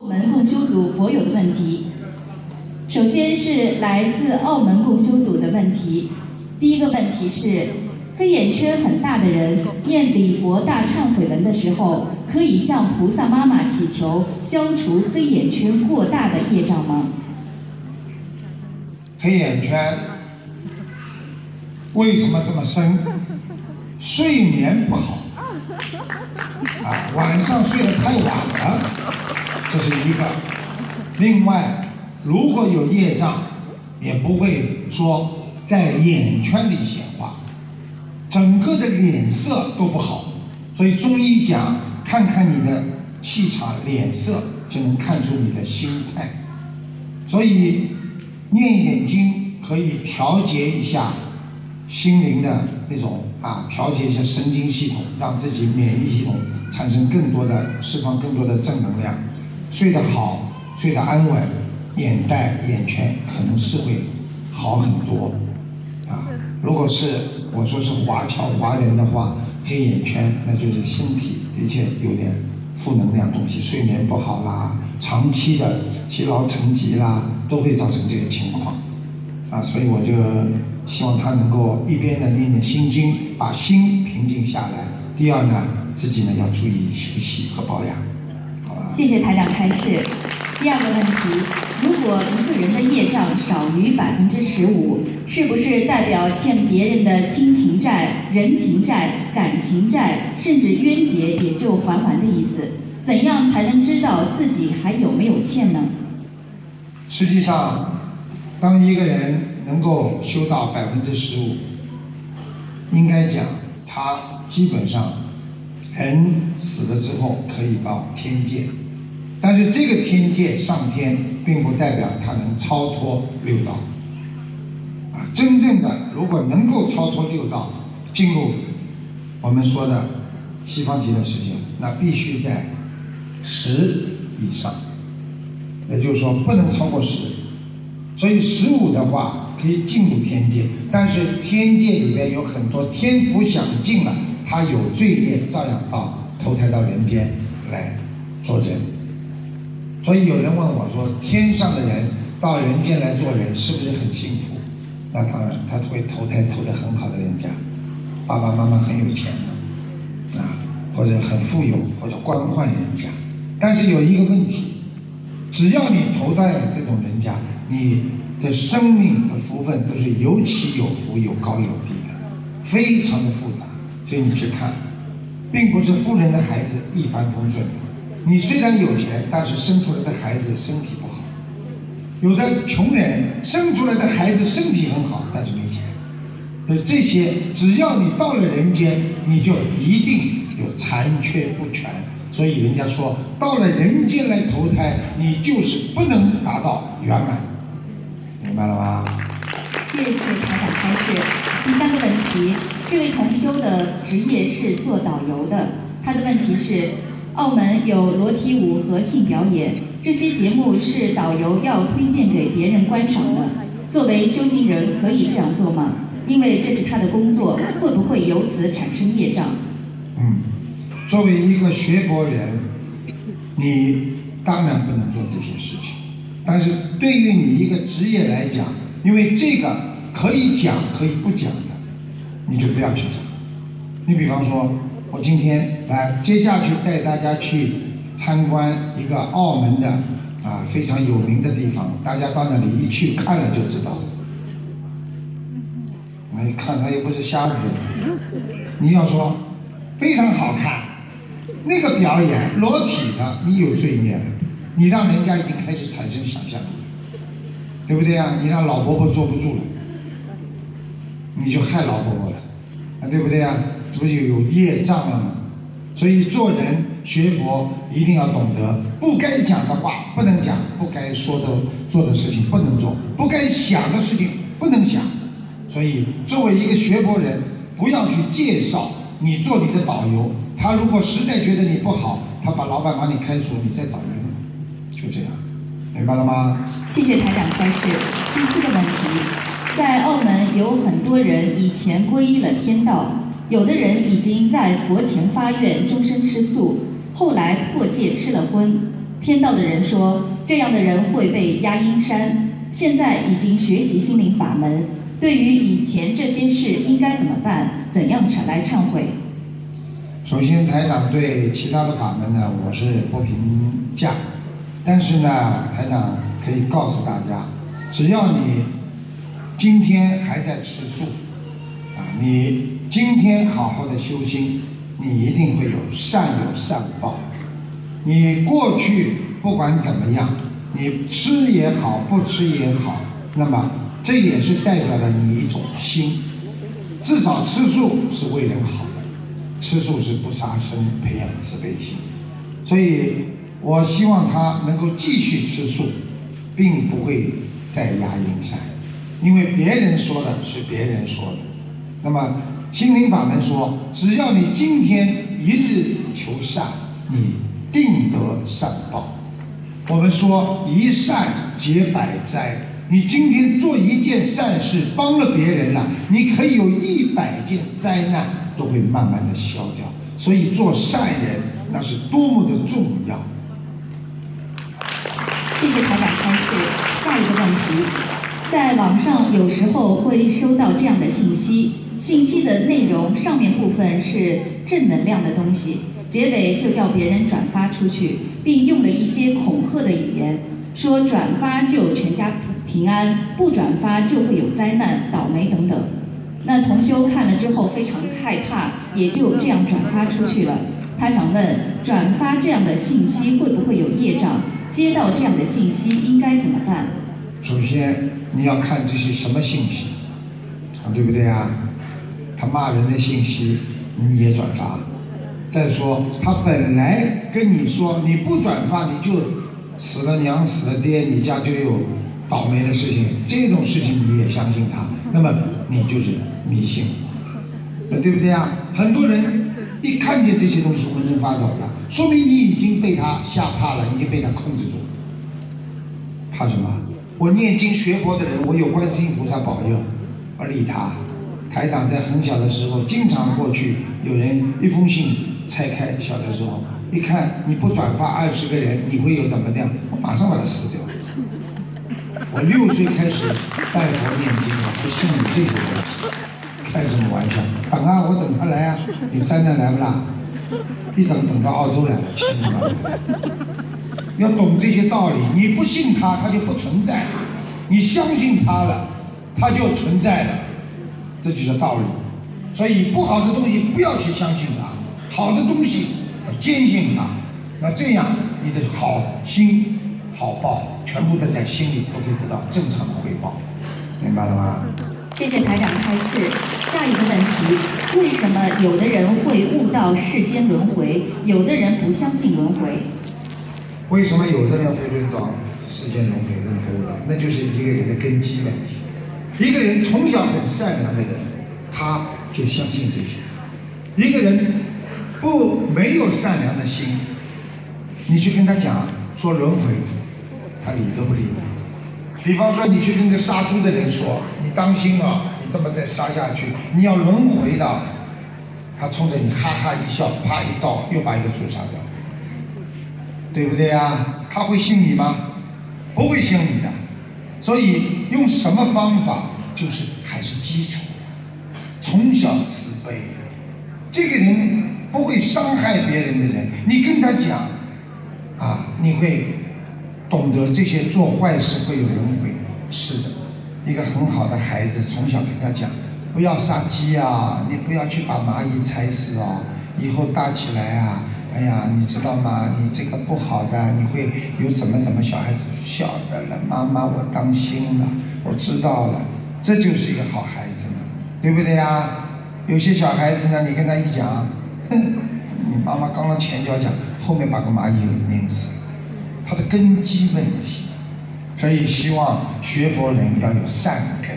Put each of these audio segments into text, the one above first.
澳门共修组佛友的问题，首先是来自澳门共修组的问题。第一个问题是，黑眼圈很大的人念礼佛大忏悔文的时候，可以向菩萨妈妈祈求消除黑眼圈过大的业障吗？黑眼圈为什么这么深？睡眠不好啊，晚上睡得太晚了，这是一个。另外，如果有业障，也不会说在眼圈里显化，整个的脸色都不好。所以中医讲，看看你的气场、脸色，就能看出你的心态。所以念眼经可以调节一下心灵的那种啊，调节一下神经系统，让自己免疫系统产生更多的释放更多的正能量，睡得好，睡得安稳，眼袋、眼圈可能是会好很多啊。如果是我说是华侨华人的话，黑眼圈那就是身体的确有点负能量东西，睡眠不好啦，长期的积劳成疾啦，都会造成这个情况。啊，所以我就希望他能够一边呢念念心经，把心平静下来。第二呢，自己呢要注意休息和保养，谢谢台长开示。第二个问题，如果一个人的业障少于百分之十五，是不是代表欠别人的亲情债、人情债、感情债，甚至冤结也就还完的意思？怎样才能知道自己还有没有欠呢？实际上，当一个人能够修到百分之十五，应该讲他基本上人死了之后可以到天界，但是这个天界上天，并不代表他能超脱六道。啊，真正的如果能够超脱六道，进入我们说的西方极乐世界，那必须在十以上，也就是说不能超过十。所以十五的话可以进入天界，但是天界里面有很多天福享尽了，他有罪业照样到投胎到人间来做人。所以有人问我说，天上的人到人间来做人是不是很幸福？那当然，他会投胎投的很好的人家，爸爸妈妈很有钱的，啊，或者很富有，或者官宦人家。但是有一个问题，只要你投胎了这种人家，你的生命的福分都是有起有伏、有高有低的，非常的复杂。所以你去看，并不是富人的孩子一帆风顺。你虽然有钱，但是生出来的孩子身体不好。有的穷人生出来的孩子身体很好，但是没钱。所以这些，只要你到了人间，你就一定有残缺不全。所以人家说，到了人间来投胎，你就是不能达到圆满。明白了吗？谢谢台长开示。第三个问题，这位同修的职业是做导游的，他的问题是：澳门有裸体舞和性表演，这些节目是导游要推荐给别人观赏的。作为修行人，可以这样做吗？因为这是他的工作，会不会由此产生业障？嗯，作为一个学佛人，你当然不能做这些事情。但是对于你一个职业来讲，因为这个可以讲可以不讲，你就不要去讲。你比方说，我今天来接下去带大家去参观一个澳门的啊非常有名的地方，大家到那里一去看了就知道。我一看他又不是瞎子，你要说非常好看，那个表演裸体的，你有罪孽了，你让人家已经开始产生想象力，对不对啊？你让老婆婆坐不住了，你就害老伯伯了，啊，对不对啊？这不就有业障了吗？所以做人学佛一定要懂得，不该讲的话不能讲，不该说的做的事情不能做，不该想的事情不能想。所以作为一个学佛人，不要去介绍你做你的导游。他如果实在觉得你不好，他把老板把你开除，你再找一个，就这样，明白了吗？谢谢台长开示。第四个问题，在澳门有很多人以前皈依了天道，有的人已经在佛前发愿终身吃素，后来破戒吃了荤。天道的人说，这样的人会被压阴山。现在已经学习心灵法门，对于以前这些事应该怎么办？怎样来来忏悔？首先，台长对其他的法门呢，我是不评价。但是呢，台长可以告诉大家，只要你今天还在吃素，啊，你今天好好的修心，你一定会有善有善报。你过去不管怎么样，你吃也好，不吃也好，那么这也是代表了你一种心。至少吃素是为人好的。吃素是不杀生，培养慈悲心，所以我希望他能够继续吃素，并不会再压阴山，因为别人说的是别人说的。那么心灵法门说，只要你今天一日求善，你定得善报。我们说一善解百灾，你今天做一件善事，帮了别人了，你可以有一百件灾难。都会慢慢的消掉，所以做善人那是多么的重要。谢谢台长开示。下一个问题，在网上有时候会收到这样的信息，信息的内容上面部分是正能量的东西，结尾就叫别人转发出去，并用了一些恐吓的语言，说转发就全家平安，不转发就会有灾难、倒霉等等。那同修看了之后非常害怕，也就这样转发出去了。他想问，转发这样的信息会不会有业障？接到这样的信息应该怎么办？首先你要看这是什么信息，啊，对不对啊？他骂人的信息你也转发。再说他本来跟你说你不转发你就死了娘死了爹，你家就有倒霉的事情，这种事情你也相信他，那么你就是。迷信，那对不对啊？很多人一看见这些东西浑身发抖了，说明你已经被他吓怕了，已经被他控制住。怕什么？我念经学佛的人，我有观世音菩萨保佑，我理他。台长在很小的时候，经常过去，有人一封信拆开，小的时候一看，你不转发二十个人，你会有怎么样？我马上把它撕掉。我六岁开始拜佛念经，我不信你这些东西。开什么玩笑？等啊，我等他来啊！你灾难来不啦？一等等到澳洲来了，千万要懂这些道理。你不信他，他就不存在；你相信他了，他就存在了。这就是道理。所以不好的东西不要去相信他，好的东西要坚信他。那这样你的好心好报全部都在心里，都可以得到正常的回报。明白了吗？谢谢台长开示。下一个问题：为什么有的人会悟到世间轮回，有的人不相信轮回？为什么有的人会悟到世间轮回，有的人不悟到？那就是一个人的根基问题。一个人从小很善良的人，他就相信这些；一个人不没有善良的心，你去跟他讲说轮回，他理都不理你。比方说，你去跟个杀猪的人说：“你当心啊，你这么再杀下去，你要轮回的。”他冲着你哈哈一笑，啪一刀又把一个猪杀掉，对不对呀？他会信你吗？不会信你的。所以用什么方法，就是还是基础，从小慈悲。这个人不会伤害别人的人，你跟他讲，啊，你会。懂得这些做坏事会有轮回，是的，一个很好的孩子从小跟他讲，不要杀鸡啊，你不要去把蚂蚁踩死哦，以后大起来啊，哎呀，你知道吗？你这个不好的，你会有怎么怎么？小孩子晓得了，妈妈我当心了，我知道了，这就是一个好孩子嘛，对不对呀？有些小孩子呢，你跟他一讲，哼，你妈妈刚刚前脚讲，后面把个蚂蚁给拧死。他的根基问题，所以希望学佛人要有善根。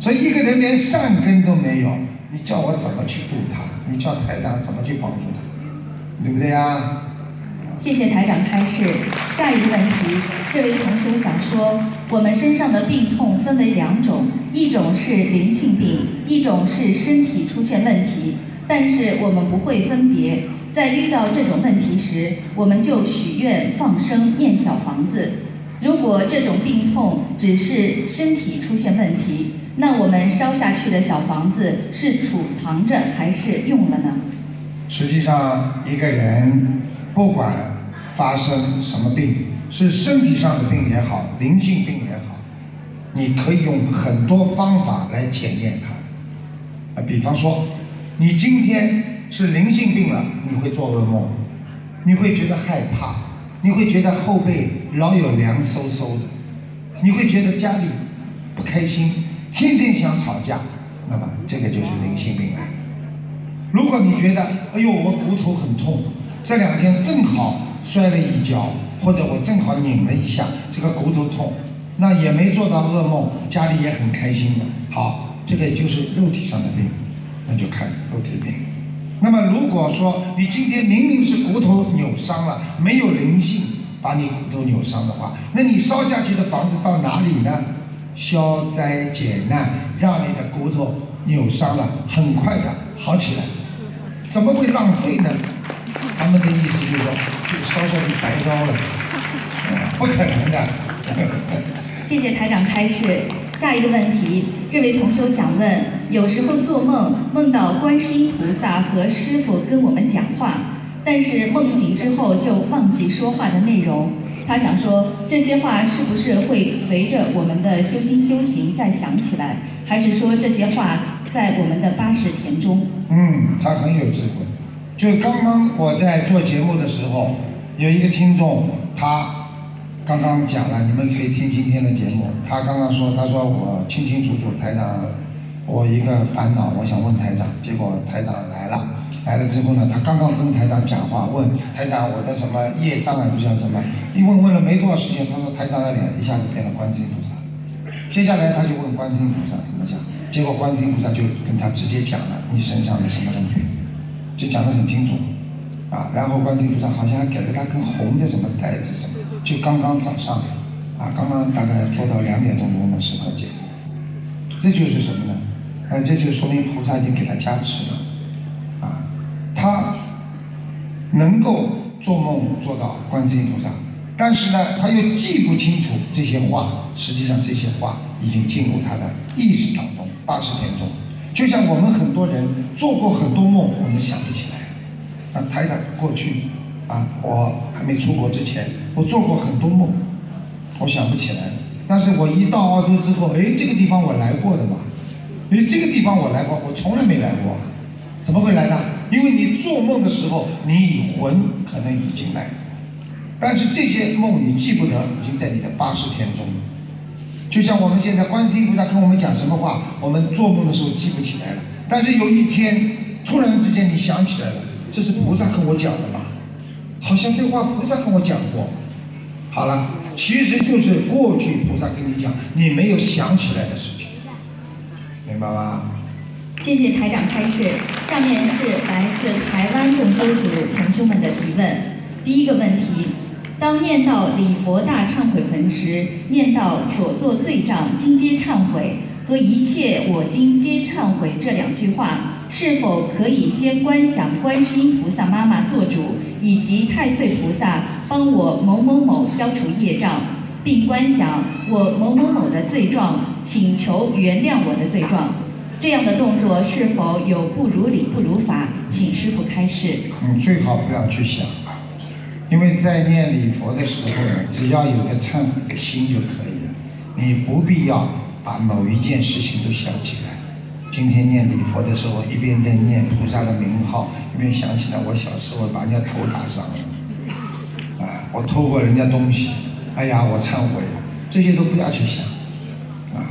所以一个人连善根都没有，你叫我怎么去度他？你叫台长怎么去帮助他？对不对呀？谢谢台长开示。下一个问题，这位同学想说，我们身上的病痛分为两种，一种是灵性病，一种是身体出现问题。但是我们不会分别，在遇到这种问题时，我们就许愿放生念小房子。如果这种病痛只是身体出现问题，那我们烧下去的小房子是储藏着还是用了呢？实际上，一个人不管发生什么病，是身体上的病也好，灵性病也好，你可以用很多方法来检验它。啊，比方说，你今天是灵性病了，你会做噩梦，你会觉得害怕，你会觉得后背老有凉飕飕的，你会觉得家里不开心，天天想吵架，那么这个就是灵性病了。如果你觉得，哎呦，我骨头很痛，这两天正好摔了一跤，或者我正好拧了一下，这个骨头痛，那也没做到噩梦，家里也很开心的。好，这个就是肉体上的病，那就看肉体病。那么如果说你今天明明是骨头扭伤了，没有灵性把你骨头扭伤的话，那你烧下去的房子到哪里呢？消灾解难，让你的骨头扭伤了，很快的好起来。怎么会浪费呢？他们的意思就是说，就烧下去白烧了，不可能的。谢谢台长开示。下一个问题，这位同修想问：有时候做梦梦到观世音菩萨和师傅跟我们讲话，但是梦醒之后就忘记说话的内容。他想说，这些话是不是会随着我们的修心修行再想起来，还是说这些话在我们的八十田中？嗯，他很有智慧。就刚刚我在做节目的时候，有一个听众，他刚刚讲了，你们可以听今天的节目。他刚刚说，他说我清清楚楚，台长，我一个烦恼，我想问台长，结果台长来了。来了之后呢，他刚刚跟台长讲话，问台长我的什么业障啊，不叫什么，一问问了没多少时间，他说台长的脸一下子变了观世音菩萨。接下来他就问观世音菩萨怎么讲，结果观世音菩萨就跟他直接讲了你身上的什么东西，就讲得很清楚，啊，然后观世音菩萨好像还给了他根红的什么袋子什么，就刚刚早上，啊，刚刚大概做到两点钟钟的时刻节目，这就是什么呢？呃，这就说明菩萨已经给他加持了啊。他能够做梦做到观世音菩萨，但是呢，他又记不清楚这些话。实际上，这些话已经进入他的意识当中，八十天中。就像我们很多人做过很多梦，我们想不起来。啊，台长过去啊，我还没出国之前，我做过很多梦，我想不起来。但是我一到澳洲之后，哎，这个地方我来过的嘛，哎，这个地方我来过，我从来没来过，怎么会来呢？因为你做梦的时候，你魂可能已经来过，但是这些梦你记不得，已经在你的八十天中。就像我们现在观世音菩萨跟我们讲什么话，我们做梦的时候记不起来了。但是有一天，突然之间你想起来了，这是菩萨跟我讲的吧？好像这话菩萨跟我讲过。好了，其实就是过去菩萨跟你讲，你没有想起来的事情，明白吗？谢谢台长开示。下面是来自台湾共修组同修们的提问。第一个问题：当念到礼佛大忏悔文时，念到所作罪障今皆忏悔和一切我今皆忏悔这两句话，是否可以先观想观世音菩萨妈妈做主，以及太岁菩萨帮我某某某消除业障，并观想我某某某的罪状，请求原谅我的罪状？这样的动作是否有不如理不如法？请师傅开示。嗯，最好不要去想，因为在念礼佛的时候呢，只要有个忏悔的心就可以了，你不必要把某一件事情都想起来。今天念礼佛的时候，一边在念菩萨的名号，一边想起来我小时候把人家头打伤了，啊，我偷过人家东西，哎呀，我忏悔，这些都不要去想。啊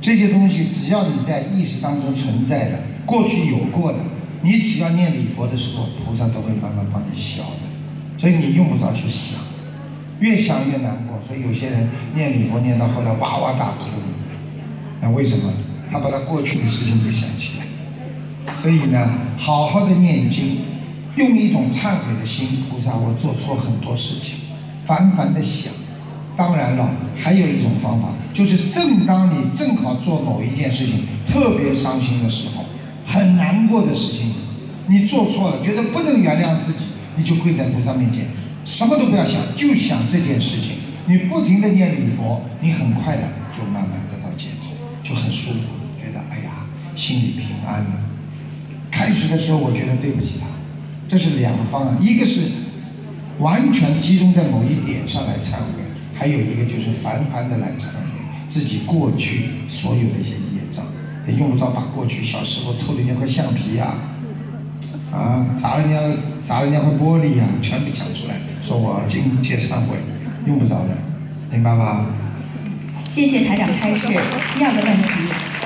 这些东西只要你在意识当中存在的，过去有过的，你只要念礼佛的时候，菩萨都会慢慢帮你消的，所以你用不着去想，越想越难过。所以有些人念礼佛念到后来哇哇大哭，那为什么？他把他过去的事情都想起来。所以呢，好好的念经，用一种忏悔的心，菩萨，我做错很多事情，反反的想。当然了，还有一种方法，就是正当你正好做某一件事情特别伤心的时候，很难过的事情，你做错了，觉得不能原谅自己，你就跪在菩萨面前，什么都不要想，就想这件事情。你不停的念礼佛，你很快的就慢慢得到解脱，就很舒服，觉得哎呀，心里平安了。开始的时候，我觉得对不起他，这是两个方案，一个是完全集中在某一点上来忏悔，还有一个就是凡凡的来忏悔自己过去所有的一些业障，也用不着把过去小时候偷的那块橡皮呀、啊，砸人家砸人家块玻璃呀、全部讲出来，说我今天忏悔，用不着的，明白吗？谢谢台长开示。第二个问题，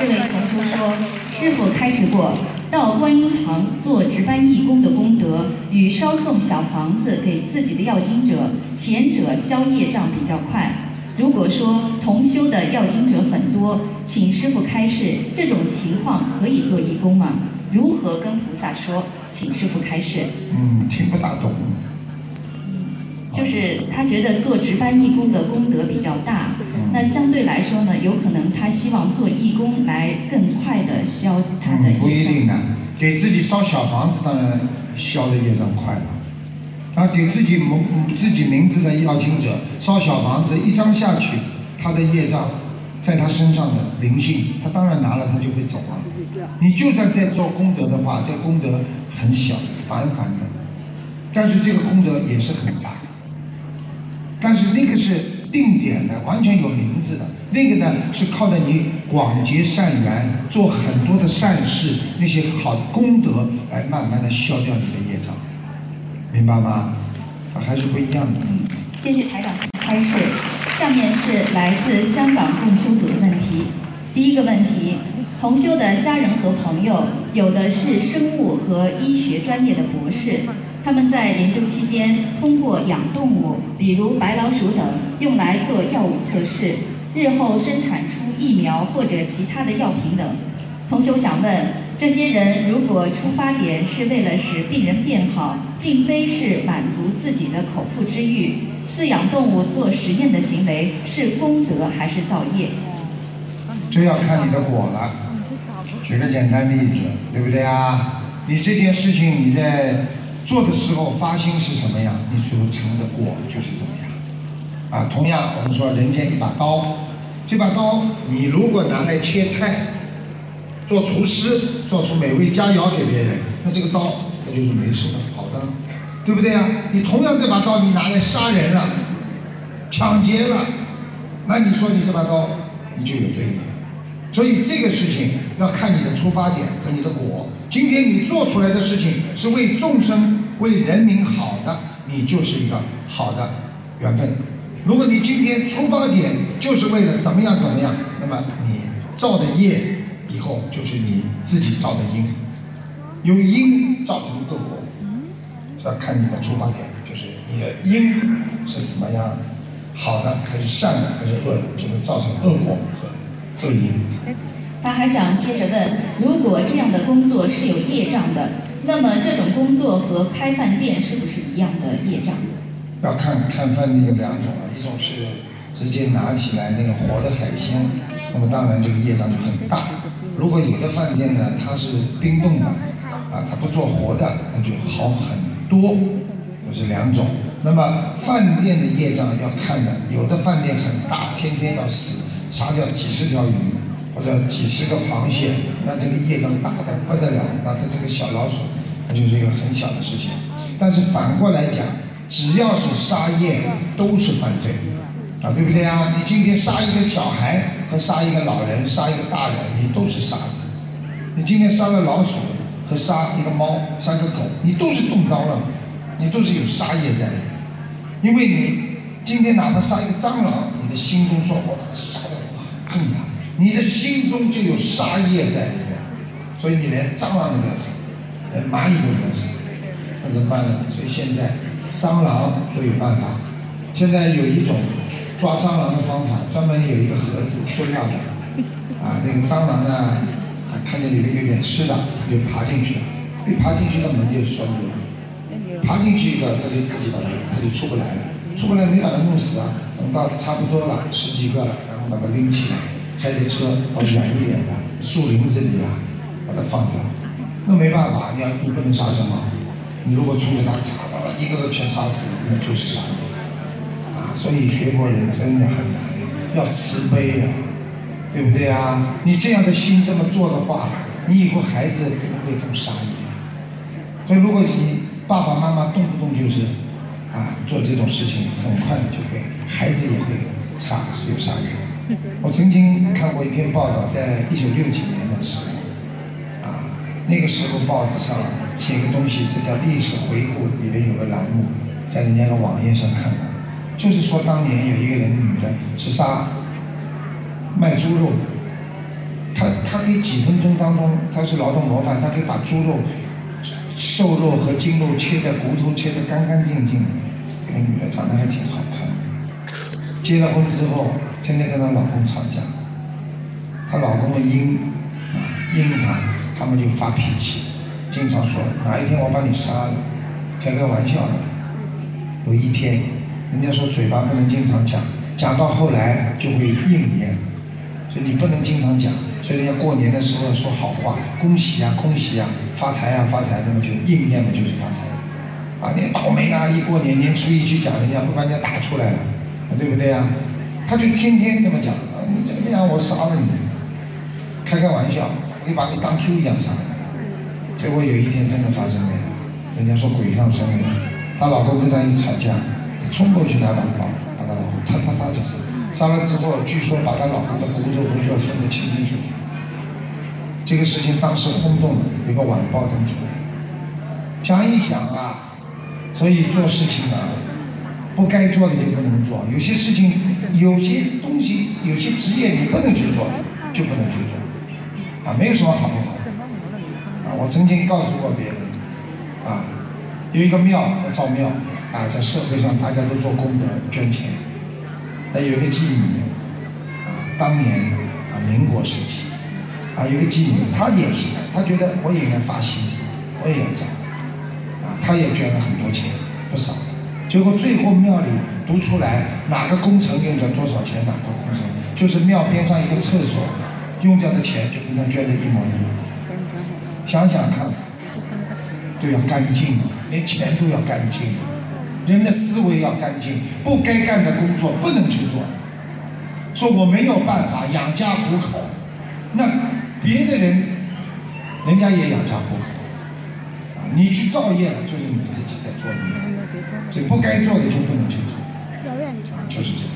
这位同修说，师傅开示过，到观音堂做值班义工的功德，与烧送小房子给自己的要经者，前者消业障比较快。如果说同修的要经者很多，请师傅开示，这种情况可以做义工吗？如何跟菩萨说？请师傅开示。嗯，听不大懂。就是他觉得做值班义工的功德比较大，那相对来说呢，有可能他希望做义工来更快的消他的嗯，不一。定的，给自己烧小房子，当然消的业障快了。啊，给自己名自己名字的要听者烧小房子，一张下去，他的业障在他身上的灵性，他当然拿了他就会走啊。你就算在做功德的话，这个功德很小，凡凡的，但是这个功德也是很大。但是那个是定点的，完全有名字的。那个呢是靠着你广结善缘，做很多的善事，那些好的功德来慢慢的消掉你的业障，明白吗？还是不一样的。谢谢台长开始。下面是来自香港共修组的问题。第一个问题，同修的家人和朋友有的是生物和医学专业的博士，他们在研究期间通过养动物，比如白老鼠等，用来做药物测试，日后生产出疫苗或者其他的药品等。同修想问，这些人如果出发点是为了使病人变好，并非是满足自己的口腹之欲，饲养动物做实验的行为是功德还是造业？这要看你的果了。举个简单例子，对不对啊？你这件事情你在做的时候发心是什么样，你最后成的果就是怎么样。啊，同样我们说人间一把刀，这把刀你如果拿来切菜，做厨师，做出美味佳肴给别人，那这个刀它就是没事的，好的，对不对啊？你同样这把刀你拿来杀人了，抢劫了，那你说你这把刀你就有罪孽。所以这个事情要看你的出发点和你的果。今天你做出来的事情是为众生、为人民好的，你就是一个好的缘分。如果你今天出发点就是为了怎么样怎么样，那么你造的业以后就是你自己造的因，由因造成恶果，要看你的出发点，就是你的因是怎么样，好的还是善的还是恶的，就会造成恶果和恶因。他还想接着问：如果这样的工作是有业障的，那么这种工作和开饭店是不是一样的业障？要看看饭店有两种啊，一种是直接拿起来那个活的海鲜，那么当然这个业障就很大。如果有的饭店呢，它是冰冻的，啊，它不做活的，那就好很多，这是两种。那么饭店的业障要看的，有的饭店很大，天天要死，杀掉几十条鱼或者几十个螃蟹，那这个业障大的不得了，那它这个小老鼠，那就是一个很小的事情。但是反过来讲，只要是杀业都是犯罪，啊，对不对啊？你今天杀一个小孩和杀一个老人、杀一个大人，你都是杀子。你今天杀了老鼠和杀一个猫、杀个狗，你都是动刀了，你都是有杀业在里面。因为你今天哪怕杀一个蟑螂，你的心中说我杀的我恨他，你的心中就有杀业在里面，所以你连蟑螂都不要杀，连蚂蚁都不要杀，那怎么办呢？所以现在蟑螂都有办法，现在有一种抓蟑螂的方法，专门有一个盒子，塑料的，啊，那个蟑螂呢，啊，看见里面有点吃的，它就爬进去了，一爬进去，它门就拴住了。爬进去一个，它就自己把它，它就出不来了，出不来没把它弄死啊，等到差不多了，十几个了，然后把它拎起来，开着车到远一点的树林子里啊，把它放掉，那没办法，你要你不能杀生啊。你如果出去打查到了，一个个全杀死，那就是杀人啊。所以学佛人真的很难，要慈悲啊，对不对啊？你这样的心这么做的话，你以后孩子不会更杀业。所以如果你爸爸妈妈动不动就是啊做这种事情，很快就会孩子也会杀有杀业。我曾经看过一篇报道，在一九六几年的时候，啊，那个时候报纸上写个东西，这叫历史回顾，里面有个栏目，在人家的网页上看到，就是说当年有一个人女的是杀卖猪肉的，她她可以几分钟当中，她是劳动模范，她可以把猪肉、瘦肉和筋肉切的骨头切得干干净净的，这个女的长得还挺好看，结了婚之后。天天跟她老公吵架，她老公的阴啊阴她，他们就发脾气，经常说哪一天我把你杀了，开个玩笑的。有一天，人家说嘴巴不能经常讲，讲到后来就会应验，所以你不能经常讲。所以人家过年的时候说好话，恭喜呀恭喜呀，发财呀发财，那么就应验了就是发财。啊，你倒霉啊！一过年年初一去讲人家，不把人家打出来了，对不对呀？他就天天这么讲，啊，你这样我杀了你，开开玩笑，我就把你当猪一样杀。结果有一天真的发生了，人家说鬼上身了，她老公跟她一吵架，冲过去拿把刀把她老公，他他他就杀，杀了之后，据说把她老公的骨头和肉分得清清楚楚。这个事情当时轰动了，有个晚报登出来。想一想啊，所以做事情啊。不该做的就不能做，有些事情、有些东西、有些职业你不能去做，就不能去做，啊，没有什么好不好的？啊，我曾经告诉过别人，啊，有一个庙要造庙，啊，在社会上大家都做功德捐钱，那有一个妓女，啊，当年啊民国时期，啊，有个妓女，她也是，她觉得我也应该发心，我也要找，啊，她也捐了很多钱，不少。结果最后庙里读出来哪个工程用掉多少钱，哪个工程就是庙边上一个厕所用掉的钱就跟他捐的一模一样。想想看，都要干净，连钱都要干净，人的思维要干净，不该干的工作不能去做。说我没有办法养家糊口，那别的人人家也养家糊口，啊，你去造业了就是你自己在做孽。所以不该做的就不能去做，就是这样。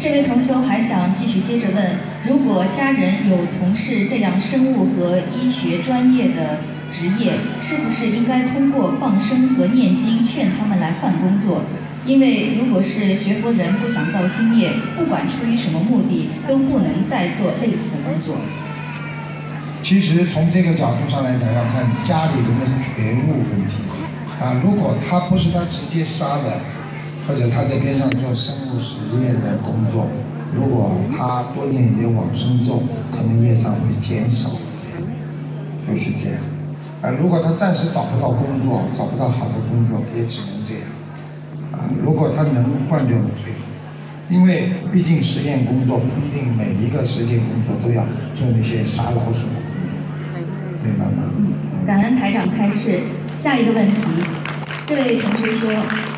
这位同修还想继续接着问：如果家人有从事这样生物和医学专业的职业，是不是应该通过放生和念经劝他们来换工作？因为如果是学佛人不想造新业，不管出于什么目的，都不能再做类似的工作。其实从这个角度上来讲，要看家里人的觉悟问题。啊，如果他不是他直接杀的，或者他在边上做生物实验的工作，如果他多念一点往生咒，可能业障会减少一点，就是这样。呃，如果他暂时找不到工作，找不到好的工作，也只能这样。啊，如果他能换掉最好，因为毕竟实验工作不一定每一个实践工作都要做那些杀老鼠的工作，明白吗？感恩台长开示。下一个问题，这位同学说，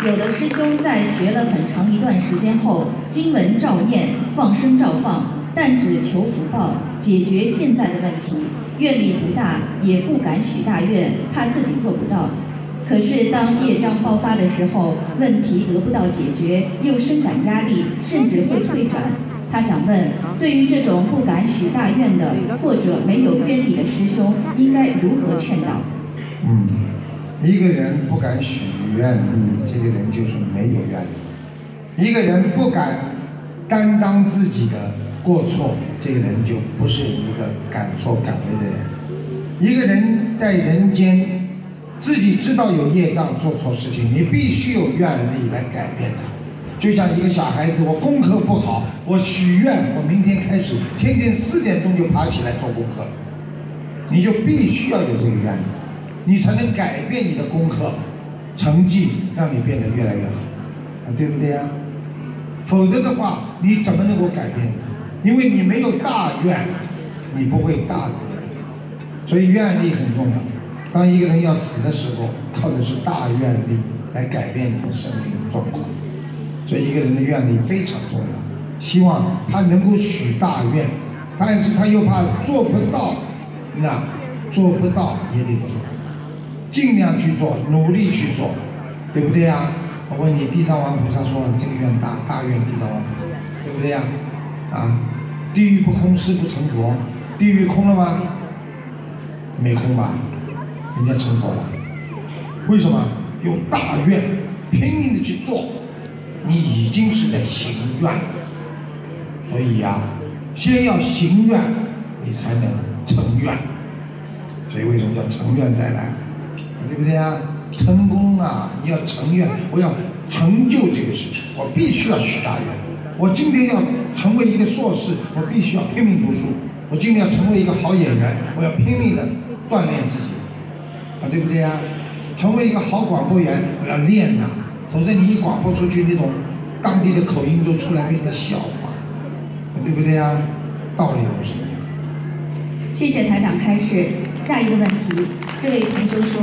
有的师兄在学了很长一段时间后，经文照念，放生照放，但只求福报，解决现在的问题，愿力不大，也不敢许大愿，怕自己做不到。可是当业障爆发的时候，问题得不到解决，又深感压力，甚至会退转。他想问，对于这种不敢许大愿的，或者没有愿力的师兄，应该如何劝导？嗯。一个人不敢许愿力，这个人就是没有愿力；一个人不敢担当自己的过错，这个人就不是一个敢错敢为的人。一个人在人间，自己知道有业障做错事情，你必须有愿力来改变他。就像一个小孩子，我功课不好，我许愿，我明天开始天天四点钟就爬起来做功课，你就必须要有这个愿力。你才能改变你的功课成绩，让你变得越来越好，啊，对不对呀？否则的话，你怎么能够改变呢？因为你没有大愿，你不会大德。所以愿力很重要。当一个人要死的时候，靠的是大愿力来改变你的生命状况。所以一个人的愿力非常重要。希望他能够许大愿，但是他又怕做不到，那做不到也得做，尽量去做，努力去做，对不对呀？我问你，地藏王菩萨说这个愿大，大愿地藏王菩萨，对不对呀？啊地狱不空誓不成佛，地狱空了吗？没空吧？人家成佛了，为什么？有大愿，拼命的去做，你已经是在行愿。所以呀，先要行愿，你才能成愿。所以为什么叫成愿再来？对不对呀？成功啊！你要成愿，我要成就这个事情，我必须要许大愿。我今天要成为一个硕士，我必须要拼命读书。我今天要成为一个好演员，我要拼命的锻炼自己，啊，对不对呀？成为一个好广播员，我要练呐，否则你一广播出去，那种当地的口音都出来，变成笑话，对不对呀？道理不是一样。谢谢台长开示。下一个问题，这位同学说，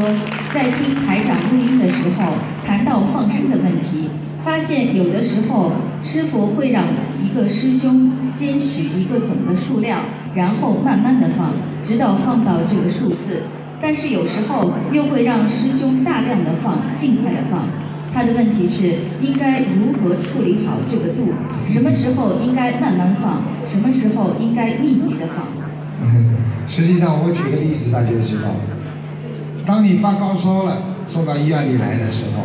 在听台长录音的时候，谈到放生的问题，发现有的时候师傅会让一个师兄先许一个总的数量，然后慢慢的放，直到放到这个数字。但是有时候又会让师兄大量的放，尽快的放。他的问题是，应该如何处理好这个度？什么时候应该慢慢放？什么时候应该密集的放？实际上，我举个例子，大家就知道。当你发高烧了，送到医院里来的时候，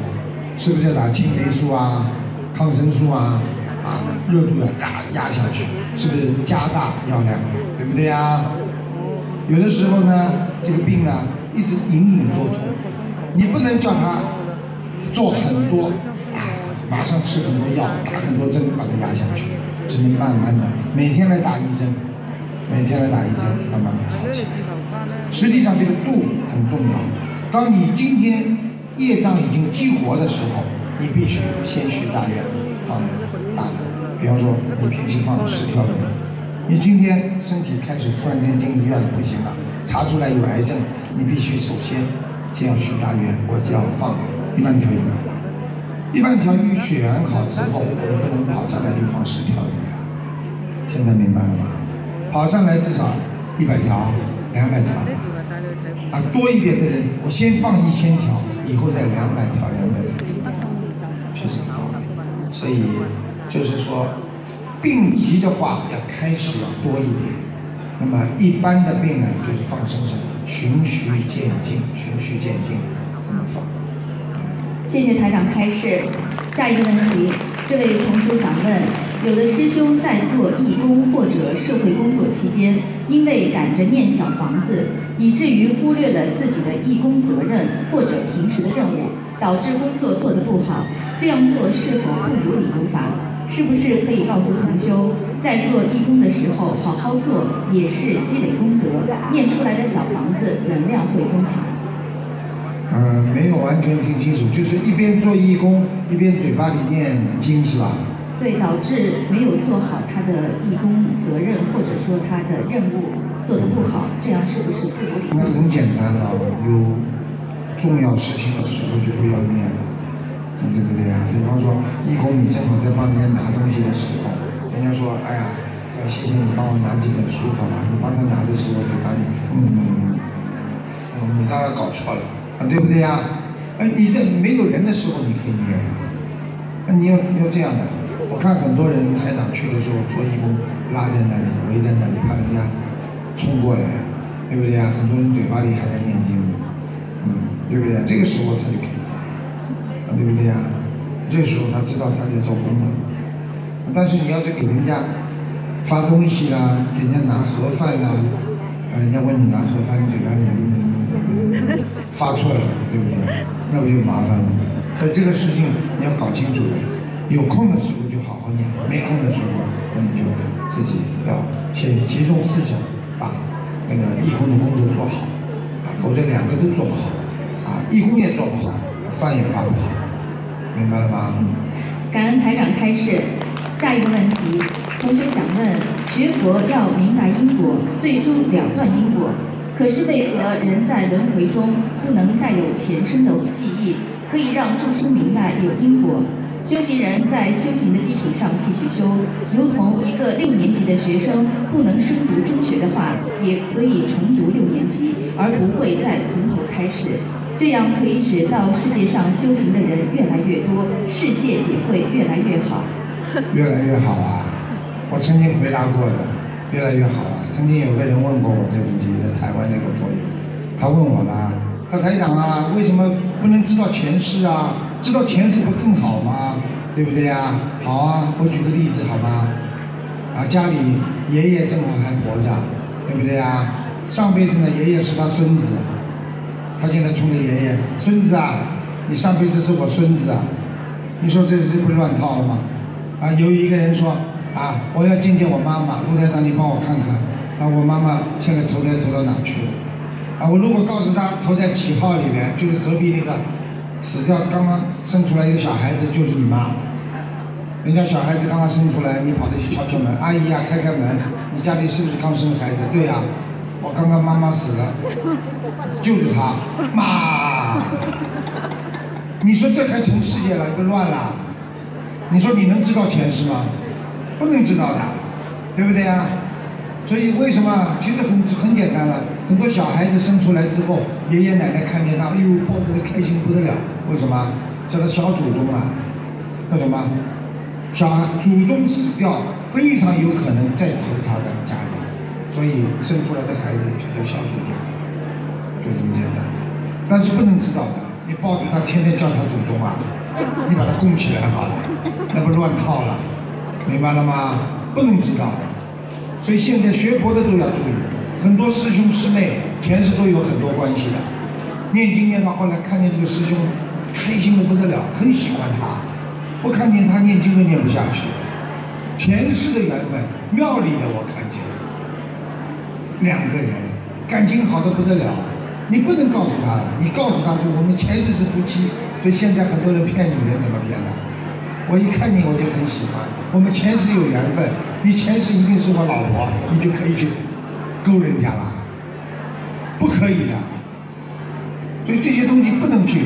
是不是要打青霉素啊、抗生素啊？啊，热度要压压下去，是不是加大药量？对不对呀？有的时候呢，这个病呢一直隐隐作痛，你不能叫他做很多啊，马上吃很多药、打很多针把它压下去，只能慢慢的每天来打一针。每天来打一针，慢慢的好起来。实际上这个度很重要。当你今天业障已经激活的时候，你必须先许大愿，放大的。比方说，你平时放了十条鱼，你今天身体开始突然间进医院了，不行了，查出来有癌症，你必须首先先要许大愿，我就要放一万条鱼。一万条鱼选好之后，你不能跑上来就放十条鱼的。现在明白了吗？跑上来至少一百条、两百条，啊，多一点的人，我先放一千条，以后再两百条、两百条，就是道理。所以就是说，病急的话要开始要多一点，那么一般的病呢，就是放生是循序渐进，循序渐进这么放。谢谢台长开示。下一个问题，这位同学想问。有的师兄在做义工或者社会工作期间，因为赶着念小房子，以至于忽略了自己的义工责任或者平时的任务，导致工作做得不好。这样做是否不如理如法？是不是可以告诉同修，在做义工的时候好好做，也是积累功德，念出来的小房子能量会增强？嗯，没有完全听清楚，就是一边做义工，一边嘴巴里念经是吧？对，导致没有做好他的义工责任，或者说他的任务做得不好，这样是不是不如理？那很简单了，有重要事情的时候就不要念了，对不对呀？比方说，义工你正好在帮人家拿东西的时候，人家说，哎呀，谢谢你帮我拿几本书好吧？你帮他拿的时候，就把你，嗯嗯，你当然搞错了，啊，对不对呀？哎，你在没有人的时候你可以念啊，那你要要这样的。我看很多人台长去的时候做义工，拉在那里，围在那里，怕人家冲过来，对不对啊？很多人嘴巴里还在念经，嗯，对不对？这个时候他就可以，啊，对不对啊？这时候他知道他在做功德嘛。但是你要是给人家发东西啦，给人家拿盒饭啦，人家问你拿盒饭，你嘴巴里发错了，对不对？那不就麻烦了？所以这个事情你要搞清楚的，有空的时候。好好念，没空的时候，那你就自己要先集中思想，把那个义工的工作做好，啊，否则两个都做不好，啊，义工也做不好，饭也发不好，明白了吗？感恩台长开示。下一个问题，同学想问：学佛要明白因果，最终了断因果，可是为何人在轮回中不能带有前生的记忆，可以让众生明白有因果？修行人在修行的基础上继续修，如同一个六年级的学生不能升读中学的话，也可以重读六年级，而不会再从头开始。这样可以使到世界上修行的人越来越多，世界也会越来越好。越来越好啊！我曾经回答过的，越来越好啊！曾经有个人问过我这个问题，在台湾那个佛友，他问我呢，他台长啊，为什么不能知道前世啊？知道前世不更好吗？对不对呀？好啊，我举个例子好吗？啊，家里爷爷正好还活着，对不对呀？上辈子呢，爷爷是他孙子，他现在冲着爷爷，孙子啊，你上辈子是我孙子啊，你说这这不乱套了吗？啊，有一个人说啊，我要见见我妈妈，卢台长你帮我看看，啊，我妈妈现在投胎投到哪去了？啊，我如果告诉他投在几号里面，就是隔壁那个死掉刚刚生出来一个小孩子就是你妈，人家小孩子刚刚生出来，你跑着去敲敲门，阿姨呀开开门，你家里是不是刚生孩子？对呀、我刚刚妈妈死了，就是他，妈，你说这还成世界了，不乱了？你说你能知道前世吗？不能知道的，对不对呀？所以为什么？其实很简单了，很多小孩子生出来之后，爷爷奶奶看见他，哎呦，抱着他开心不得了。为什么？叫他小祖宗啊，叫什么？小祖宗死掉，非常有可能再投他的家里，所以生出来的孩子就叫小祖宗，就这么简单。但是不能知道的，你抱着他天天叫他祖宗啊，你把他供起来好了，那不乱套了，明白了吗？不能知道的。所以现在学佛的都要注意，很多师兄师妹前世都有很多关系的，念经念到后来看见这个师兄开心的不得了，很喜欢他，不看见他念经都念不下去，前世的缘分，庙里的我看见了，两个人感情好的不得了，你不能告诉他，你告诉他说我们前世是夫妻，所以现在很多人骗女人怎么骗的？我一看你我就很喜欢，我们前世有缘分，你前世一定是我老婆，你就可以去勾人家了，不可以的。所以这些东西不能去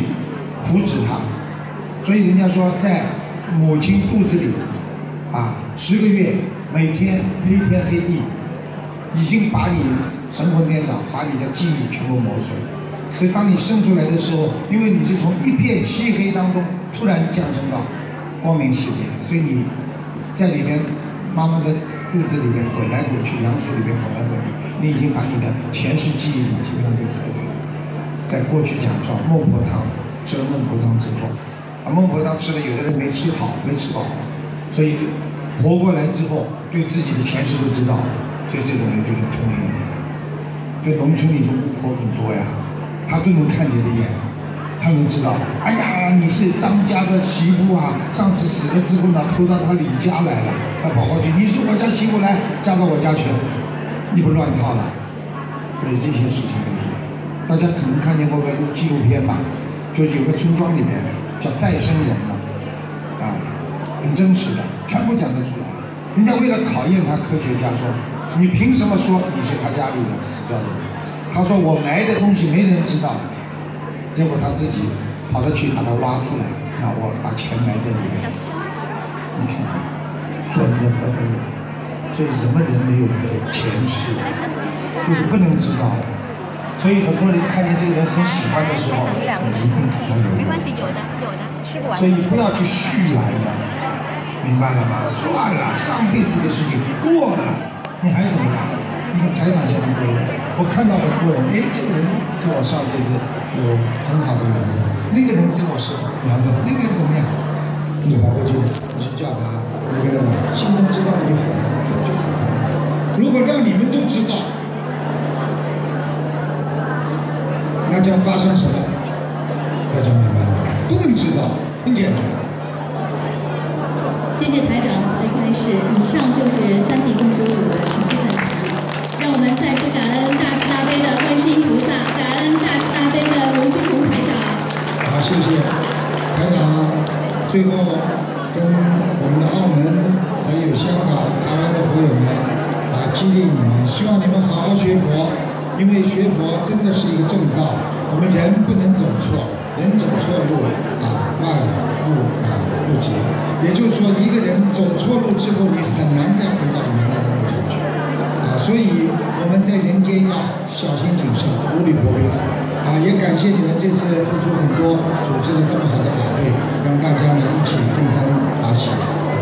扶持他。所以人家说，在母亲肚子里啊，十个月，每天黑天黑地，已经把你神魂颠倒，把你的记忆全部磨损。所以当你生出来的时候，因为你是从一片漆黑当中突然降生到光明世界，所以你在里面妈妈的肚子里面滚来滚去，羊水里面滚来滚去，你已经把你的前世记忆基本上就衰退了。在过去讲叫孟婆汤，吃了孟婆汤之后，啊孟婆汤吃了，有的人没吃好，没吃饱，所以活过来之后，对自己的前世都知道，所以这种人就是通灵人。在农村里的巫婆很多呀，他都能看你的眼，他能知道，哎呀，啊你是张家的媳妇啊，上次死了之后呢，偷到他李家来了，要跑过去，你是我家媳妇来，嫁到我家去，你不乱套了，所以这些事情都是。大家可能看见过个纪录片吧，就有个村庄里面叫再生人嘛，啊，很真实的，全部讲得出来。人家为了考验他，科学家说，你凭什么说你是他家里的死掉的人？他说我埋的东西没人知道，结果他自己跑着去把它挖出来，那我把钱埋在里面，你看看，准的不得了。所以什么人没有个前世，就是不能知道的。所以很多人看见这个人很喜欢的时候，你一定给他有缘。没关系，有的有的，吃不完。所以不要去续来了，明白了吗？算了，上辈子的事情过了，你还怎么样？你看台长这么多人，我看到很多人，哎，这个人跟我上辈子有很好的缘分，那个人跟我是缘分，那个人怎么样？你还会去去叫他，那个心中知道就好了，就好了。如果让你们都知道，那将发生什么？大家明白了吗？不能知道，很简单。谢谢台长慈悲开示，以上就是三地共修组的谢谢台长。最后跟我们的澳门还有香港、台湾的朋友们啊，激励你们，希望你们好好学佛，因为学佛真的是一个正道，我们人不能走错，人走错路啊，万路啊不及。也就是说，一个人走错路之后，你很难再回到原来的路上去啊。所以我们在人间要小心谨慎，如履薄冰啊。也感谢你们这次付出很多，组织了这么好的晚会，让大家呢一起共参法喜，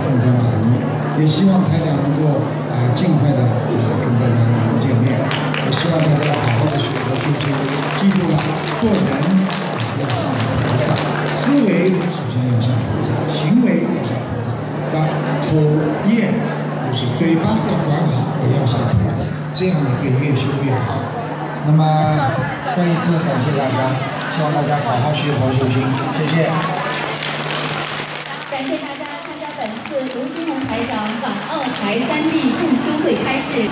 共参法仪。也希望台长能够啊尽快的啊跟大家能够见面，也希望大家好好的学佛修心，记住了，做人啊要像菩萨，思维首先要像菩萨，行为要像菩萨，啊口业就是嘴巴要管好，也要像菩萨，这样你会越修越好。那么再一次感谢大家，希望大家好好学佛修心，谢谢。感谢大家参加本次卢金龙台长港澳台三地共修会开示。